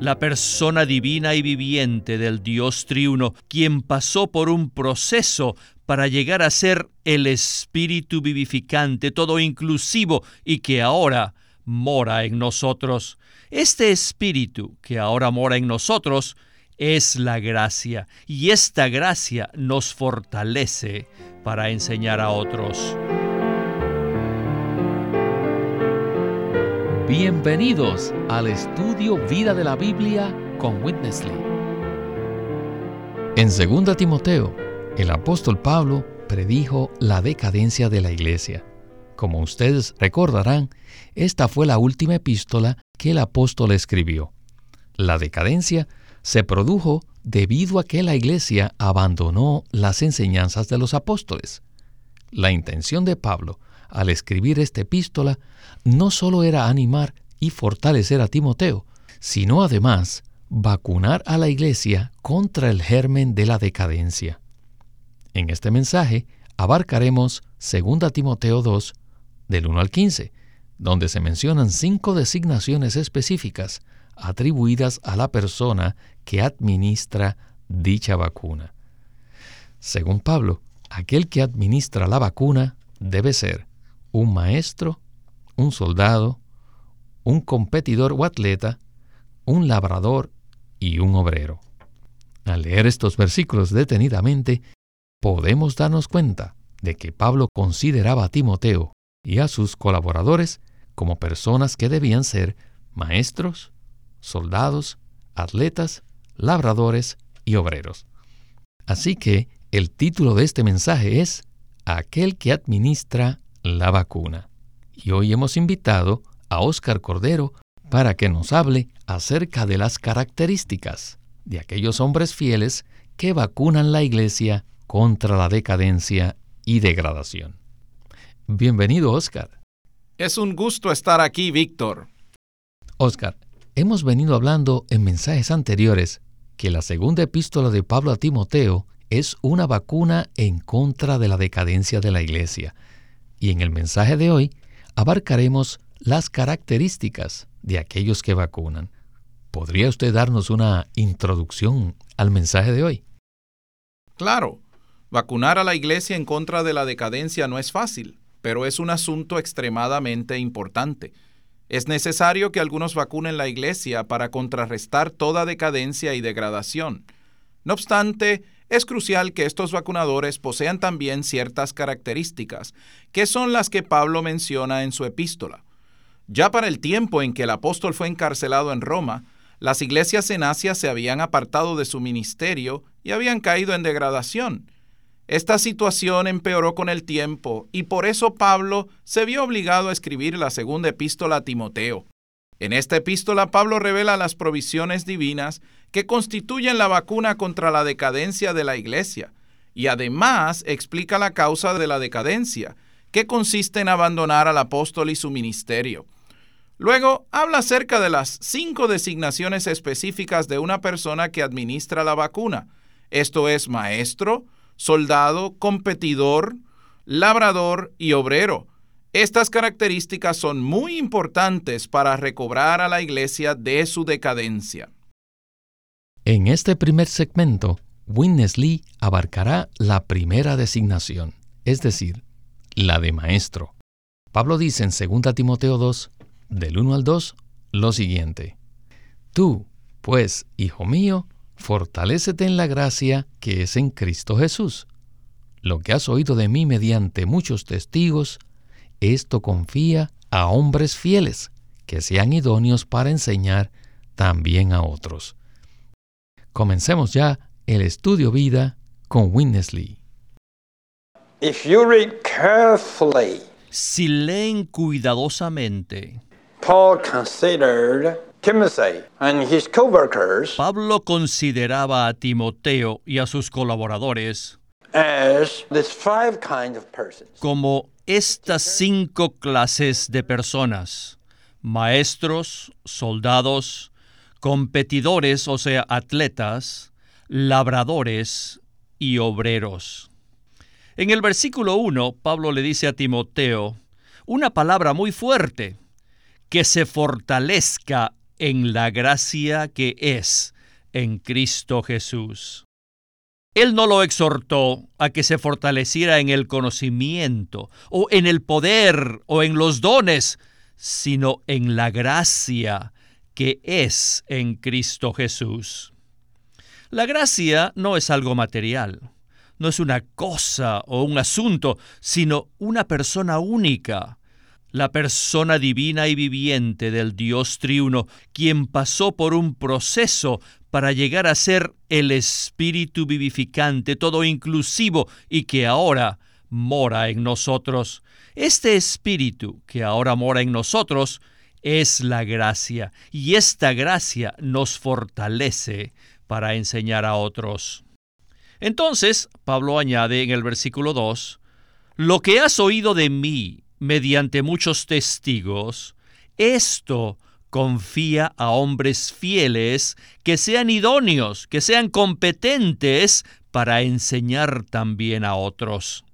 la persona divina y viviente del Dios triuno, quien pasó por un proceso para llegar a ser el Espíritu vivificante, todo inclusivo y que ahora mora en nosotros. Este Espíritu que ahora mora en nosotros es la gracia y esta gracia nos fortalece para enseñar a otros. Bienvenidos al estudio Vida de la Biblia con Witness Lee. En 2 Timoteo, el apóstol Pablo predijo la decadencia de la iglesia. Como ustedes recordarán, esta fue la última epístola que el apóstol escribió. La decadencia se produjo debido a que la iglesia abandonó las enseñanzas de los apóstoles. La intención de Pablo al escribir esta epístola no solo era animar y fortalecer a Timoteo, sino además vacunar a la iglesia contra el germen de la decadencia. En este mensaje abarcaremos 2 Timoteo 2, del 1 al 15, donde se mencionan cinco designaciones específicas atribuidas a la persona que administra dicha vacuna. Según Pablo, aquel que administra la vacuna debe ser un maestro, un soldado, un competidor o atleta, un labrador y un obrero. Al leer estos versículos detenidamente, podemos darnos cuenta de que Pablo consideraba a Timoteo y a sus colaboradores como personas que debían ser maestros, soldados, atletas, labradores y obreros. Así que el título de este mensaje es Aquel que administra la vacuna. Y hoy hemos invitado a Óscar Cordero para que nos hable acerca de las características de aquellos hombres fieles que vacunan la iglesia contra la decadencia y degradación. Bienvenido, Óscar. Es un gusto estar aquí, Víctor. Óscar, hemos venido hablando en mensajes anteriores que la segunda epístola de Pablo a Timoteo es una vacuna en contra de la decadencia de la iglesia. Y en el mensaje de hoy abarcaremos las características de aquellos que vacunan. ¿Podría usted darnos una introducción al mensaje de hoy? Claro, vacunar a la iglesia en contra de la decadencia no es fácil, pero es un asunto extremadamente importante. Es necesario que algunos vacunen la iglesia para contrarrestar toda decadencia y degradación. No obstante, es crucial que estos vacunadores posean también ciertas características, que son las que Pablo menciona en su epístola. Ya para el tiempo en que el apóstol fue encarcelado en Roma, las iglesias en Asia se habían apartado de su ministerio y habían caído en degradación. Esta situación empeoró con el tiempo y por eso Pablo se vio obligado a escribir la segunda epístola a Timoteo. En esta epístola Pablo revela las provisiones divinas que constituyen la vacuna contra la decadencia de la iglesia y además explica la causa de la decadencia, que consiste en abandonar al apóstol y su ministerio. Luego habla acerca de las cinco designaciones específicas de una persona que administra la vacuna. Esto es maestro, soldado, competidor, labrador y obrero, estas características son muy importantes para recobrar a la iglesia de su decadencia. En este primer segmento, Witness Lee abarcará la primera designación, es decir, la de maestro. Pablo dice en 2 Timoteo 2, del 1 al 2, lo siguiente. Tú, pues, hijo mío, fortalécete en la gracia que es en Cristo Jesús. Lo que has oído de mí mediante muchos testigos, esto confía a hombres fieles que sean idóneos para enseñar también a otros. Comencemos ya el estudio vida con Witness si leen cuidadosamente, Pablo consideraba a Timoteo y a sus colaboradores como estas cinco clases de personas, maestros, soldados, competidores, o sea, atletas, labradores y obreros. En el versículo 1, Pablo le dice a Timoteo una palabra muy fuerte, que se fortalezca en la gracia que es en Cristo Jesús. Él no lo exhortó a que se fortaleciera en el conocimiento, o en el poder, o en los dones, sino en la gracia que es en Cristo Jesús. La gracia no es algo material, no es una cosa o un asunto, sino una persona única, la persona divina y viviente del Dios triuno, quien pasó por un proceso para llegar a ser el Espíritu vivificante, todo inclusivo y que ahora mora en nosotros. Este Espíritu que ahora mora en nosotros es la gracia y esta gracia nos fortalece para enseñar a otros. Entonces, Pablo añade en el versículo 2, Lo que has oído de mí mediante muchos testigos, esto confía a hombres fieles que sean idóneos, que sean competentes para enseñar también a otros.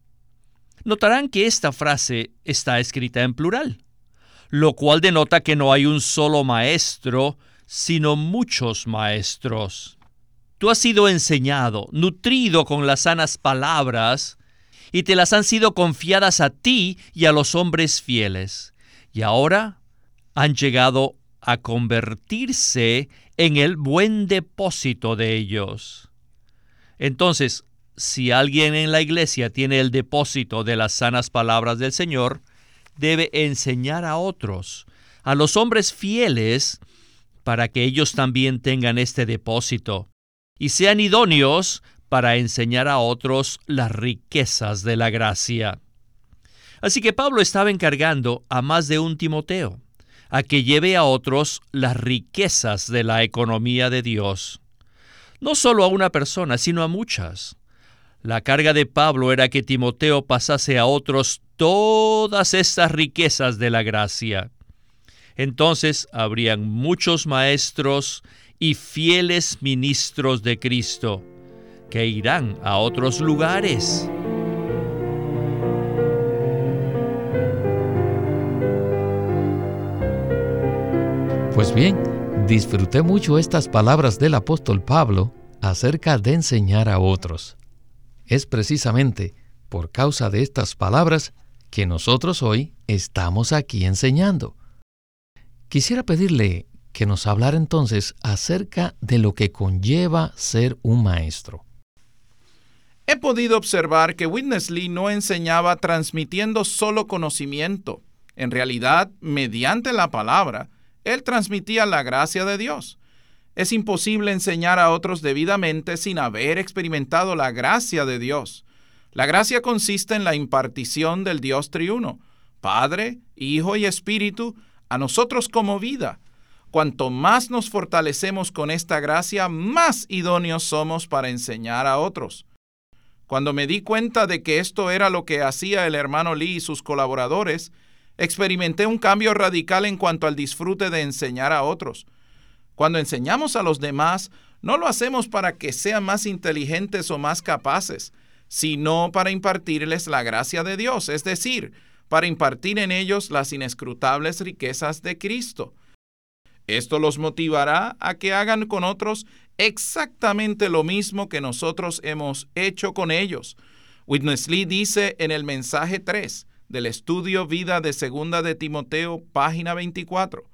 Notarán que esta frase está escrita en plural, lo cual denota que no hay un solo maestro, sino muchos maestros. Tú has sido enseñado, nutrido con las sanas palabras, y te las han sido confiadas a ti y a los hombres fieles. Y ahora han llegado a convertirse en el buen depósito de ellos. Entonces, si alguien en la iglesia tiene el depósito de las sanas palabras del Señor, debe enseñar a otros, a los hombres fieles, para que ellos también tengan este depósito y sean idóneos para enseñar a otros las riquezas de la gracia. Así que Pablo estaba encargando a más de un Timoteo a que lleve a otros las riquezas de la economía de Dios. No solo a una persona, sino a muchas. La carga de Pablo era que Timoteo pasase a otros todas estas riquezas de la gracia. Entonces habrían muchos maestros y fieles ministros de Cristo que irán a otros lugares. Pues bien, disfruté mucho estas palabras del apóstol Pablo acerca de enseñar a otros. Es precisamente por causa de estas palabras que nosotros hoy estamos aquí enseñando. Quisiera pedirle que nos hablara entonces acerca de lo que conlleva ser un maestro. He podido observar que Witness Lee no enseñaba transmitiendo solo conocimiento. En realidad, mediante la palabra, él transmitía la gracia de Dios. Es imposible enseñar a otros debidamente sin haber experimentado la gracia de Dios. La gracia consiste en la impartición del Dios triuno, Padre, Hijo y Espíritu, a nosotros como vida. Cuanto más nos fortalecemos con esta gracia, más idóneos somos para enseñar a otros. Cuando me di cuenta de que esto era lo que hacía el hermano Lee y sus colaboradores, experimenté un cambio radical en cuanto al disfrute de enseñar a otros. Cuando enseñamos a los demás, no lo hacemos para que sean más inteligentes o más capaces, sino para impartirles la gracia de Dios, es decir, para impartir en ellos las inescrutables riquezas de Cristo. Esto los motivará a que hagan con otros exactamente lo mismo que nosotros hemos hecho con ellos. Witness Lee dice en el mensaje 3 del estudio Vida de Segunda de Timoteo, página 24.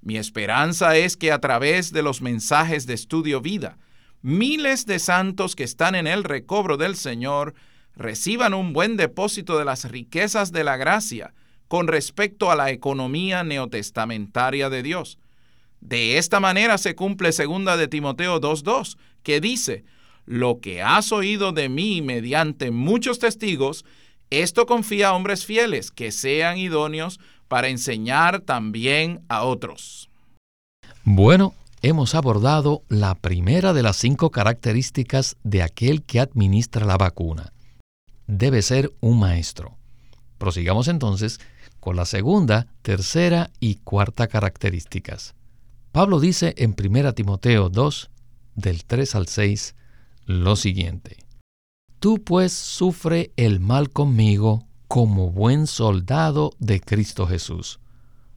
Mi esperanza es que a través de los mensajes de estudio Vida, miles de santos que están en el recobro del Señor reciban un buen depósito de las riquezas de la gracia con respecto a la economía neotestamentaria de Dios. De esta manera se cumple segunda de Timoteo 2.2, que dice, lo que has oído de mí mediante muchos testigos, esto confía a hombres fieles que sean idóneos para enseñar también a otros. Bueno, hemos abordado la primera de las cinco características de aquel que administra la vacuna. Debe ser un maestro. Prosigamos entonces con la segunda, tercera y cuarta características. Pablo dice en 1 Timoteo 2, del 3 al 6, lo siguiente. Tú pues sufre el mal conmigo como buen soldado de Cristo Jesús.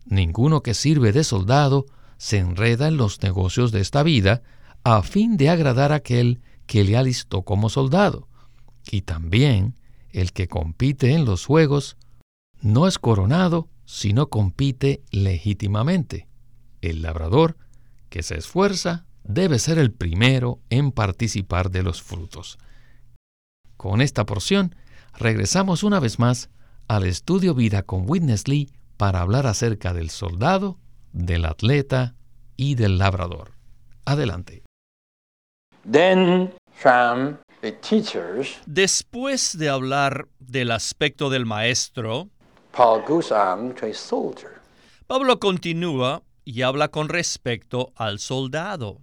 Ninguno que sirve de soldado se enreda en los negocios de esta vida a fin de agradar a aquel que le alistó como soldado. Y también el que compite en los juegos no es coronado, sino compite legítimamente. El labrador que se esfuerza debe ser el primero en participar de los frutos. Con esta porción, regresamos una vez más al estudio vida con Witness Lee para hablar acerca del soldado, del atleta y del labrador. Adelante. Después de hablar del aspecto del maestro, Pablo continúa y habla con respecto al soldado.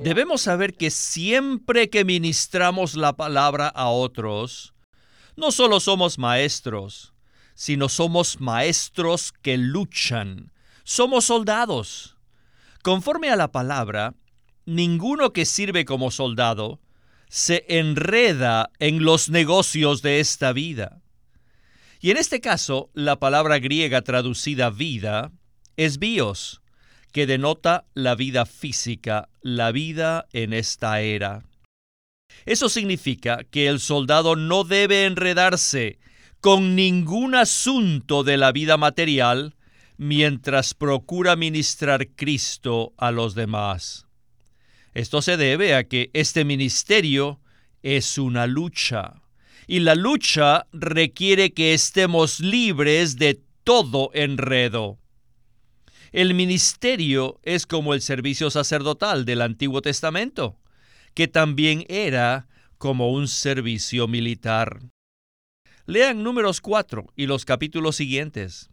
Debemos saber que siempre que ministramos la palabra a otros, no solo somos maestros, sino somos maestros que luchan. Somos soldados. Conforme a la palabra, ninguno que sirve como soldado se enreda en los negocios de esta vida. Y en este caso, la palabra griega traducida vida es bios, que denota la vida física, la vida en esta era. Eso significa que el soldado no debe enredarse con ningún asunto de la vida material mientras procura ministrar Cristo a los demás. Esto se debe a que este ministerio es una lucha, y la lucha requiere que estemos libres de todo enredo. El ministerio es como el servicio sacerdotal del Antiguo Testamento, que también era como un servicio militar. Lean números 4 y los capítulos siguientes.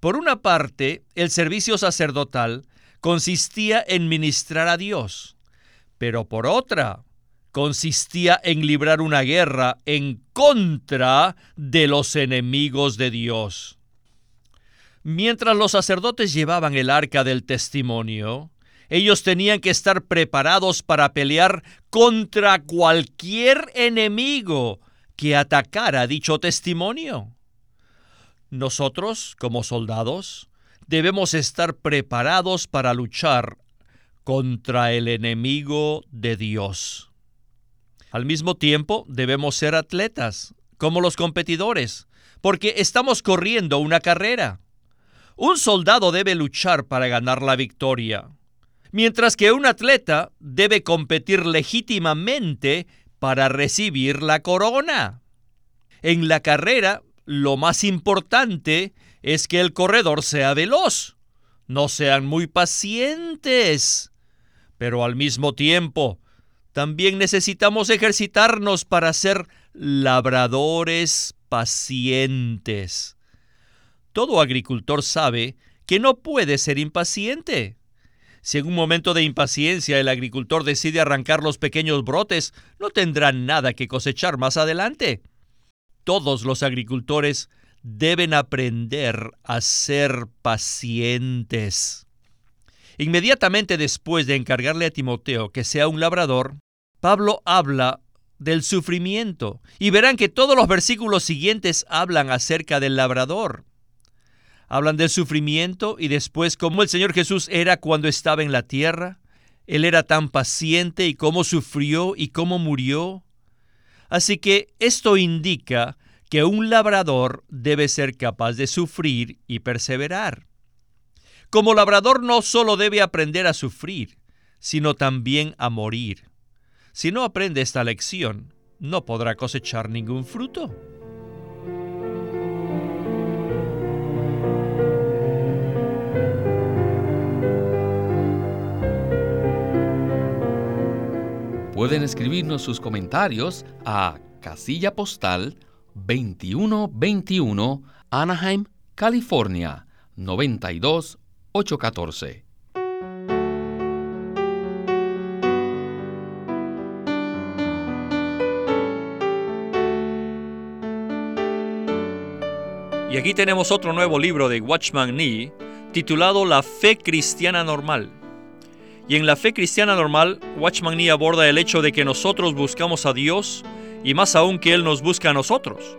Por una parte, el servicio sacerdotal consistía en ministrar a Dios, pero por otra, consistía en librar una guerra en contra de los enemigos de Dios. Mientras los sacerdotes llevaban el arca del testimonio, ellos tenían que estar preparados para pelear contra cualquier enemigo que atacara dicho testimonio. Nosotros, como soldados, debemos estar preparados para luchar contra el enemigo de Dios. Al mismo tiempo, debemos ser atletas, como los competidores, porque estamos corriendo una carrera. Un soldado debe luchar para ganar la victoria, mientras que un atleta debe competir legítimamente para recibir la corona. En la carrera, lo más importante es que el corredor sea veloz. No sean muy pacientes. Pero al mismo tiempo, también necesitamos ejercitarnos para ser labradores pacientes. Todo agricultor sabe que no puede ser impaciente. Si en un momento de impaciencia el agricultor decide arrancar los pequeños brotes, no tendrá nada que cosechar más adelante. Todos los agricultores deben aprender a ser pacientes. Inmediatamente después de encargarle a Timoteo que sea un labrador, Pablo habla del sufrimiento y verán que todos los versículos siguientes hablan acerca del labrador hablan del sufrimiento y después cómo el Señor Jesús era cuando estaba en la tierra. Él era tan paciente y cómo sufrió y cómo murió. Así que esto indica que un labrador debe ser capaz de sufrir y perseverar. Como labrador no solo debe aprender a sufrir, sino también a morir. Si no aprende esta lección, no podrá cosechar ningún fruto. Pueden escribirnos sus comentarios a casilla postal 2121 Anaheim, California 92814. Y aquí tenemos otro nuevo libro de Watchman Nee titulado La fe cristiana normal. Y en la fe cristiana normal, Watchman Nee aborda el hecho de que nosotros buscamos a Dios y más aún que Él nos busca a nosotros.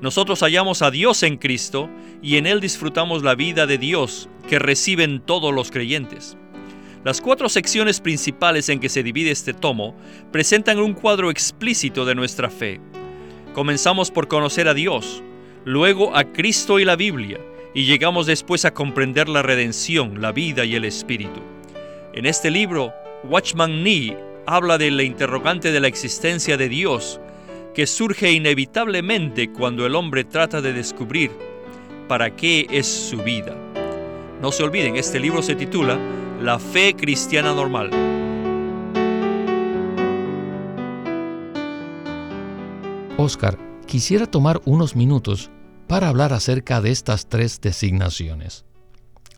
Nosotros hallamos a Dios en Cristo y en Él disfrutamos la vida de Dios que reciben todos los creyentes. Las cuatro secciones principales en que se divide este tomo presentan un cuadro explícito de nuestra fe. Comenzamos por conocer a Dios, luego a Cristo y la Biblia, y llegamos después a comprender la redención, la vida y el Espíritu. En este libro, Watchman Nee habla de la interrogante de la existencia de Dios, que surge inevitablemente cuando el hombre trata de descubrir para qué es su vida. No se olviden, este libro se titula la fe cristiana normal. Oscar, quisiera tomar unos minutos para hablar acerca de estas tres designaciones.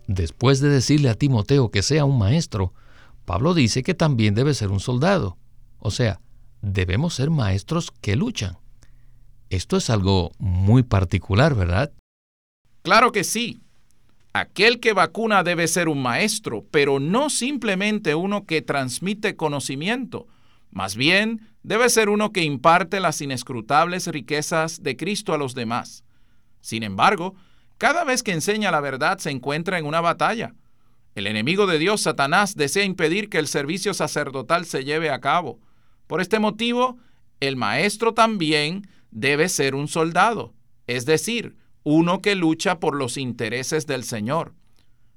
Después de decirle a Timoteo que sea un maestro, Pablo dice que también debe ser un soldado. O sea, debemos ser maestros que luchan. Esto es algo muy particular, ¿verdad? Claro que sí. Aquel que vacuna debe ser un maestro, pero no simplemente uno que transmite conocimiento. Más bien, debe ser uno que imparte las inescrutables riquezas de Cristo a los demás. Sin embargo, cada vez que enseña la verdad se encuentra en una batalla. El enemigo de Dios, Satanás, desea impedir que el servicio sacerdotal se lleve a cabo. Por este motivo, el maestro también debe ser un soldado, es decir, uno que lucha por los intereses del Señor.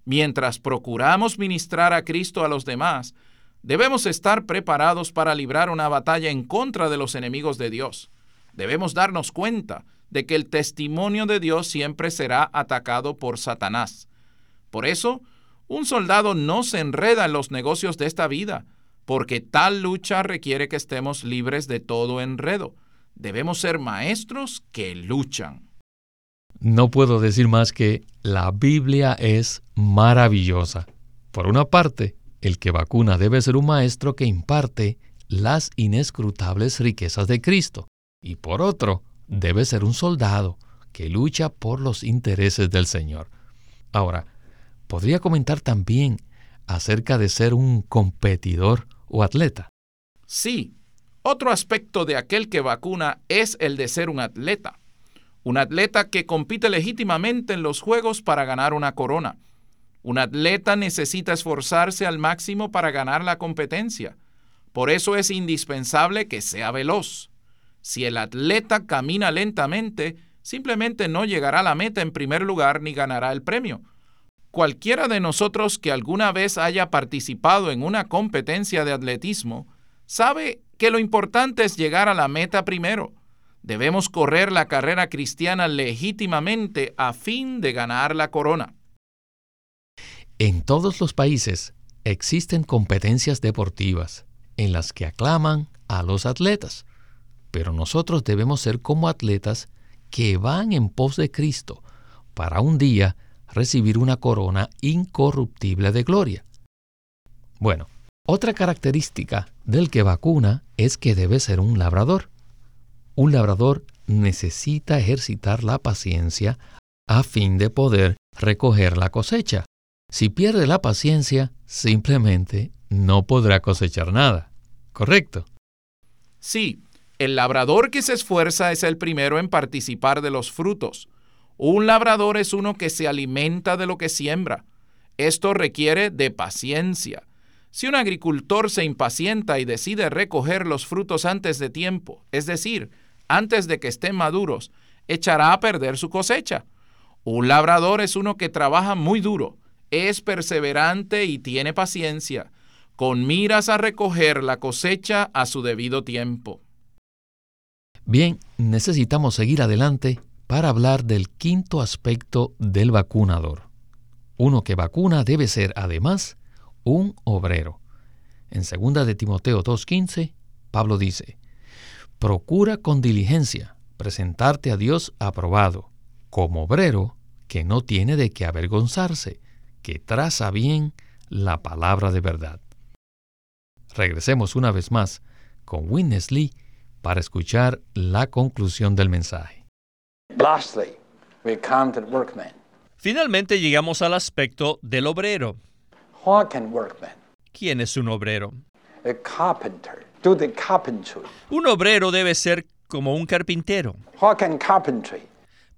Mientras procuramos ministrar a Cristo a los demás, debemos estar preparados para librar una batalla en contra de los enemigos de Dios. Debemos darnos cuenta de que el testimonio de Dios siempre será atacado por Satanás. Por eso, un soldado no se enreda en los negocios de esta vida, porque tal lucha requiere que estemos libres de todo enredo. Debemos ser maestros que luchan. No puedo decir más que la Biblia es maravillosa. Por una parte, el que vacuna debe ser un maestro que imparte las inescrutables riquezas de Cristo. Y por otro, debe ser un soldado que lucha por los intereses del Señor. Ahora, podría comentar también acerca de ser un competidor o atleta. Sí, otro aspecto de aquel que vacuna es el de ser un atleta un atleta que compite legítimamente en los Juegos para ganar una corona. Un atleta necesita esforzarse al máximo para ganar la competencia. Por eso es indispensable que sea veloz. Si el atleta camina lentamente, simplemente no llegará a la meta en primer lugar ni ganará el premio. Cualquiera de nosotros que alguna vez haya participado en una competencia de atletismo sabe que lo importante es llegar a la meta primero. Debemos correr la carrera cristiana legítimamente a fin de ganar la corona. En todos los países existen competencias deportivas en las que aclaman a los atletas, pero nosotros debemos ser como atletas que van en pos de Cristo para un día recibir una corona incorruptible de gloria. Bueno, otra característica del que vacuna es que debe ser un labrador. Un labrador necesita ejercitar la paciencia a fin de poder recoger la cosecha. Si pierde la paciencia, simplemente no podrá cosechar nada. ¿Correcto? Sí, el labrador que se esfuerza es el primero en participar de los frutos. Un labrador es uno que se alimenta de lo que siembra. Esto requiere de paciencia. Si un agricultor se impacienta y decide recoger los frutos antes de tiempo, es decir, antes de que estén maduros, echará a perder su cosecha. Un labrador es uno que trabaja muy duro, es perseverante y tiene paciencia, con miras a recoger la cosecha a su debido tiempo. Bien, necesitamos seguir adelante para hablar del quinto aspecto del vacunador. Uno que vacuna debe ser, además, un obrero. En 2 de Timoteo 2.15, Pablo dice, Procura con diligencia presentarte a Dios aprobado, como obrero que no tiene de qué avergonzarse, que traza bien la palabra de verdad. Regresemos una vez más con Witness Lee para escuchar la conclusión del mensaje. Finalmente llegamos al aspecto del obrero. ¿Quién es un obrero? Un obrero debe ser como un carpintero.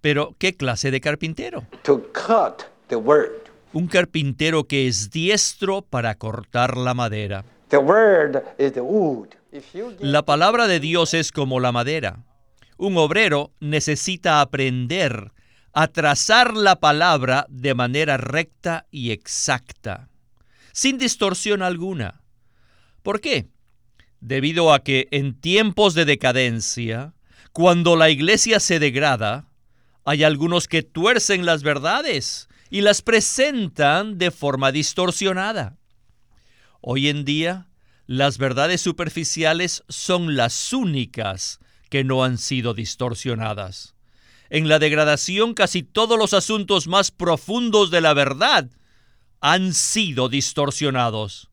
Pero, ¿qué clase de carpintero? To cut the word. Un carpintero que es diestro para cortar la madera. The word is the wood. If you get La palabra de Dios es como la madera. Un obrero necesita aprender a trazar la palabra de manera recta y exacta, sin distorsión alguna. ¿Por qué? Debido a que en tiempos de decadencia, cuando la iglesia se degrada, hay algunos que tuercen las verdades y las presentan de forma distorsionada. Hoy en día, las verdades superficiales son las únicas que no han sido distorsionadas. En la degradación casi todos los asuntos más profundos de la verdad han sido distorsionados.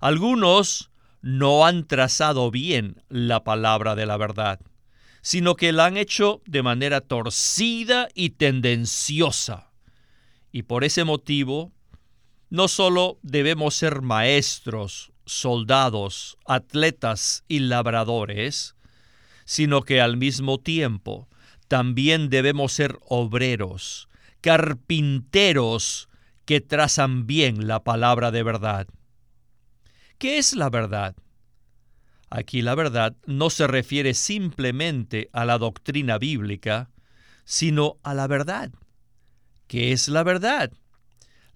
Algunos no han trazado bien la palabra de la verdad, sino que la han hecho de manera torcida y tendenciosa. Y por ese motivo, no solo debemos ser maestros, soldados, atletas y labradores, sino que al mismo tiempo también debemos ser obreros, carpinteros que trazan bien la palabra de verdad. ¿Qué es la verdad? Aquí la verdad no se refiere simplemente a la doctrina bíblica, sino a la verdad. ¿Qué es la verdad?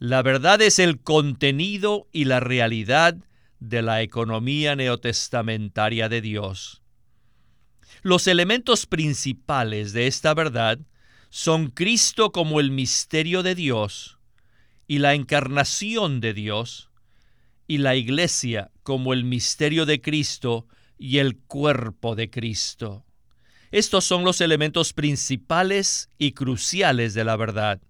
La verdad es el contenido y la realidad de la economía neotestamentaria de Dios. Los elementos principales de esta verdad son Cristo como el misterio de Dios y la encarnación de Dios, y la iglesia como el misterio de Cristo y el cuerpo de Cristo. Estos son los elementos principales y cruciales de la verdad.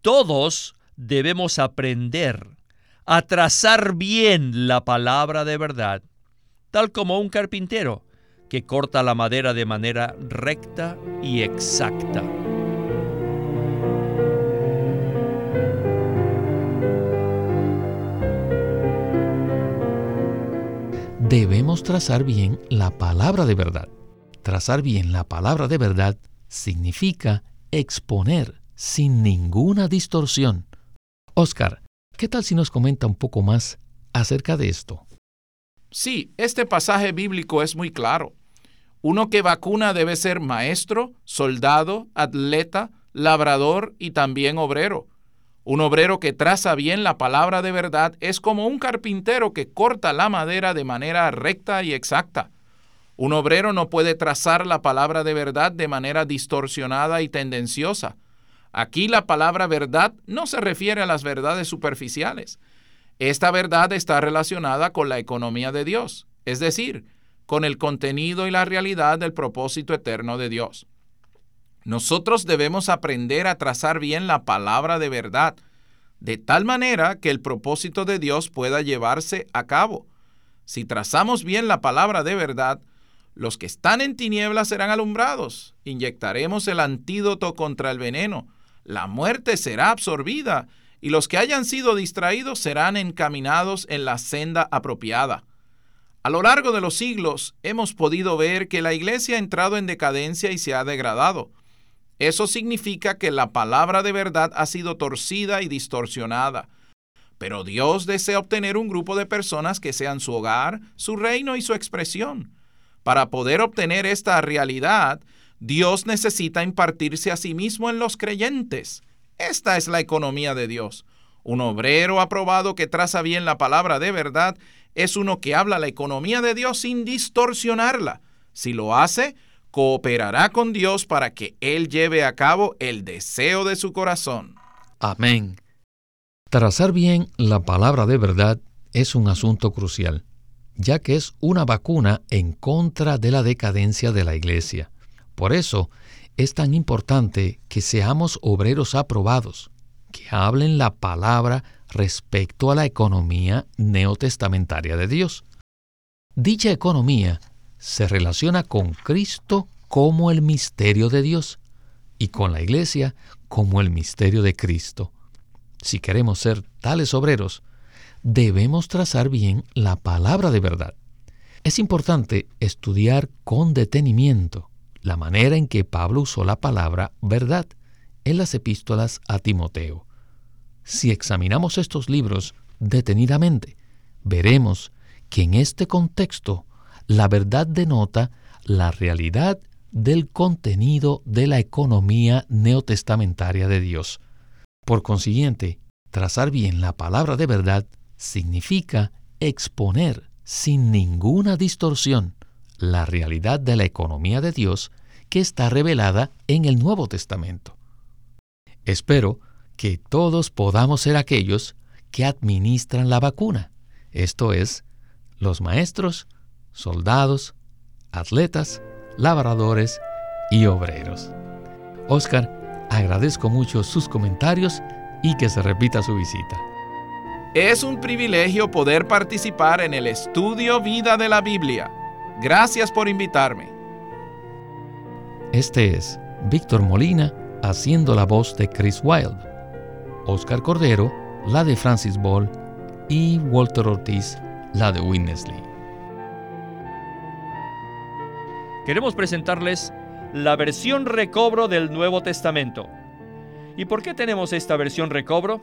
Todos debemos aprender a trazar bien la palabra de verdad, tal como un carpintero que corta la madera de manera recta y exacta. Debemos trazar bien la palabra de verdad. Trazar bien la palabra de verdad significa exponer sin ninguna distorsión. Oscar, ¿qué tal si nos comenta un poco más acerca de esto? Sí, este pasaje bíblico es muy claro. Uno que vacuna debe ser maestro, soldado, atleta, labrador y también obrero. Un obrero que traza bien la palabra de verdad es como un carpintero que corta la madera de manera recta y exacta. Un obrero no puede trazar la palabra de verdad de manera distorsionada y tendenciosa. Aquí la palabra verdad no se refiere a las verdades superficiales. Esta verdad está relacionada con la economía de Dios, es decir, con el contenido y la realidad del propósito eterno de Dios. Nosotros debemos aprender a trazar bien la palabra de verdad, de tal manera que el propósito de Dios pueda llevarse a cabo. Si trazamos bien la palabra de verdad, los que están en tinieblas serán alumbrados. Inyectaremos el antídoto contra el veneno. La muerte será absorbida y los que hayan sido distraídos serán encaminados en la senda apropiada. A lo largo de los siglos hemos podido ver que la iglesia ha entrado en decadencia y se ha degradado. Eso significa que la palabra de verdad ha sido torcida y distorsionada. Pero Dios desea obtener un grupo de personas que sean su hogar, su reino y su expresión. Para poder obtener esta realidad, Dios necesita impartirse a sí mismo en los creyentes. Esta es la economía de Dios. Un obrero aprobado que traza bien la palabra de verdad es uno que habla la economía de Dios sin distorsionarla. Si lo hace, cooperará con Dios para que Él lleve a cabo el deseo de su corazón. Amén. Trazar bien la palabra de verdad es un asunto crucial, ya que es una vacuna en contra de la decadencia de la iglesia. Por eso es tan importante que seamos obreros aprobados, que hablen la palabra respecto a la economía neotestamentaria de Dios. Dicha economía se relaciona con Cristo como el misterio de Dios y con la iglesia como el misterio de Cristo. Si queremos ser tales obreros, debemos trazar bien la palabra de verdad. Es importante estudiar con detenimiento la manera en que Pablo usó la palabra verdad en las epístolas a Timoteo. Si examinamos estos libros detenidamente, veremos que en este contexto la verdad denota la realidad del contenido de la economía neotestamentaria de Dios. Por consiguiente, trazar bien la palabra de verdad significa exponer sin ninguna distorsión la realidad de la economía de Dios que está revelada en el Nuevo Testamento. Espero que todos podamos ser aquellos que administran la vacuna, esto es, los maestros, soldados, atletas, labradores y obreros. Oscar, agradezco mucho sus comentarios y que se repita su visita. Es un privilegio poder participar en el estudio vida de la Biblia. Gracias por invitarme. Este es Víctor Molina haciendo la voz de Chris Wilde, Oscar Cordero, la de Francis Ball y Walter Ortiz, la de Winnesley. Queremos presentarles la versión recobro del Nuevo Testamento. ¿Y por qué tenemos esta versión recobro?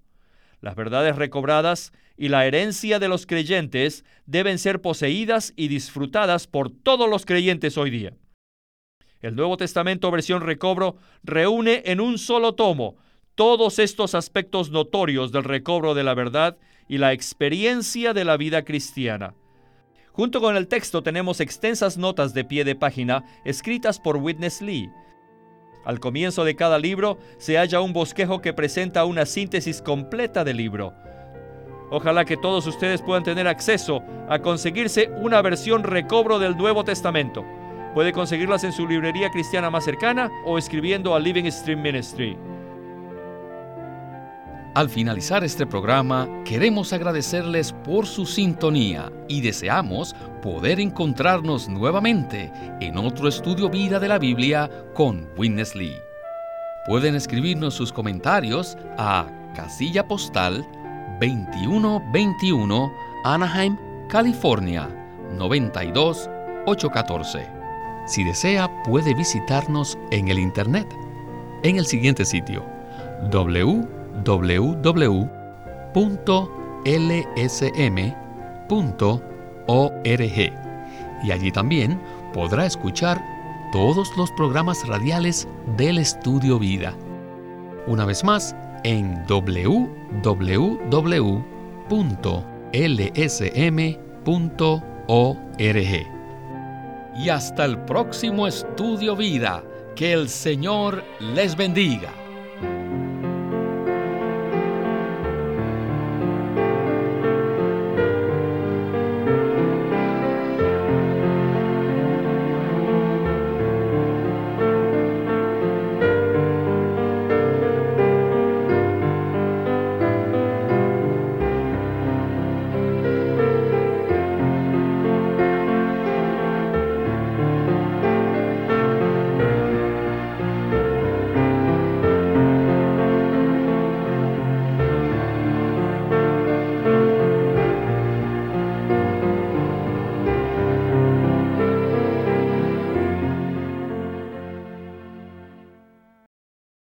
Las verdades recobradas y la herencia de los creyentes deben ser poseídas y disfrutadas por todos los creyentes hoy día. El Nuevo Testamento versión recobro reúne en un solo tomo todos estos aspectos notorios del recobro de la verdad y la experiencia de la vida cristiana. Junto con el texto tenemos extensas notas de pie de página escritas por Witness Lee. Al comienzo de cada libro se halla un bosquejo que presenta una síntesis completa del libro. Ojalá que todos ustedes puedan tener acceso a conseguirse una versión recobro del Nuevo Testamento. Puede conseguirlas en su librería cristiana más cercana o escribiendo a Living Stream Ministry. Al finalizar este programa, queremos agradecerles por su sintonía y deseamos poder encontrarnos nuevamente en otro estudio vida de la Biblia con Witness Lee. Pueden escribirnos sus comentarios a casilla postal 2121 Anaheim, California 92814. Si desea, puede visitarnos en el internet en el siguiente sitio www.lsm.org y allí también podrá escuchar todos los programas radiales del Estudio Vida. Una vez más, en www.lsm.org. Y hasta el próximo estudio vida. Que el Señor les bendiga.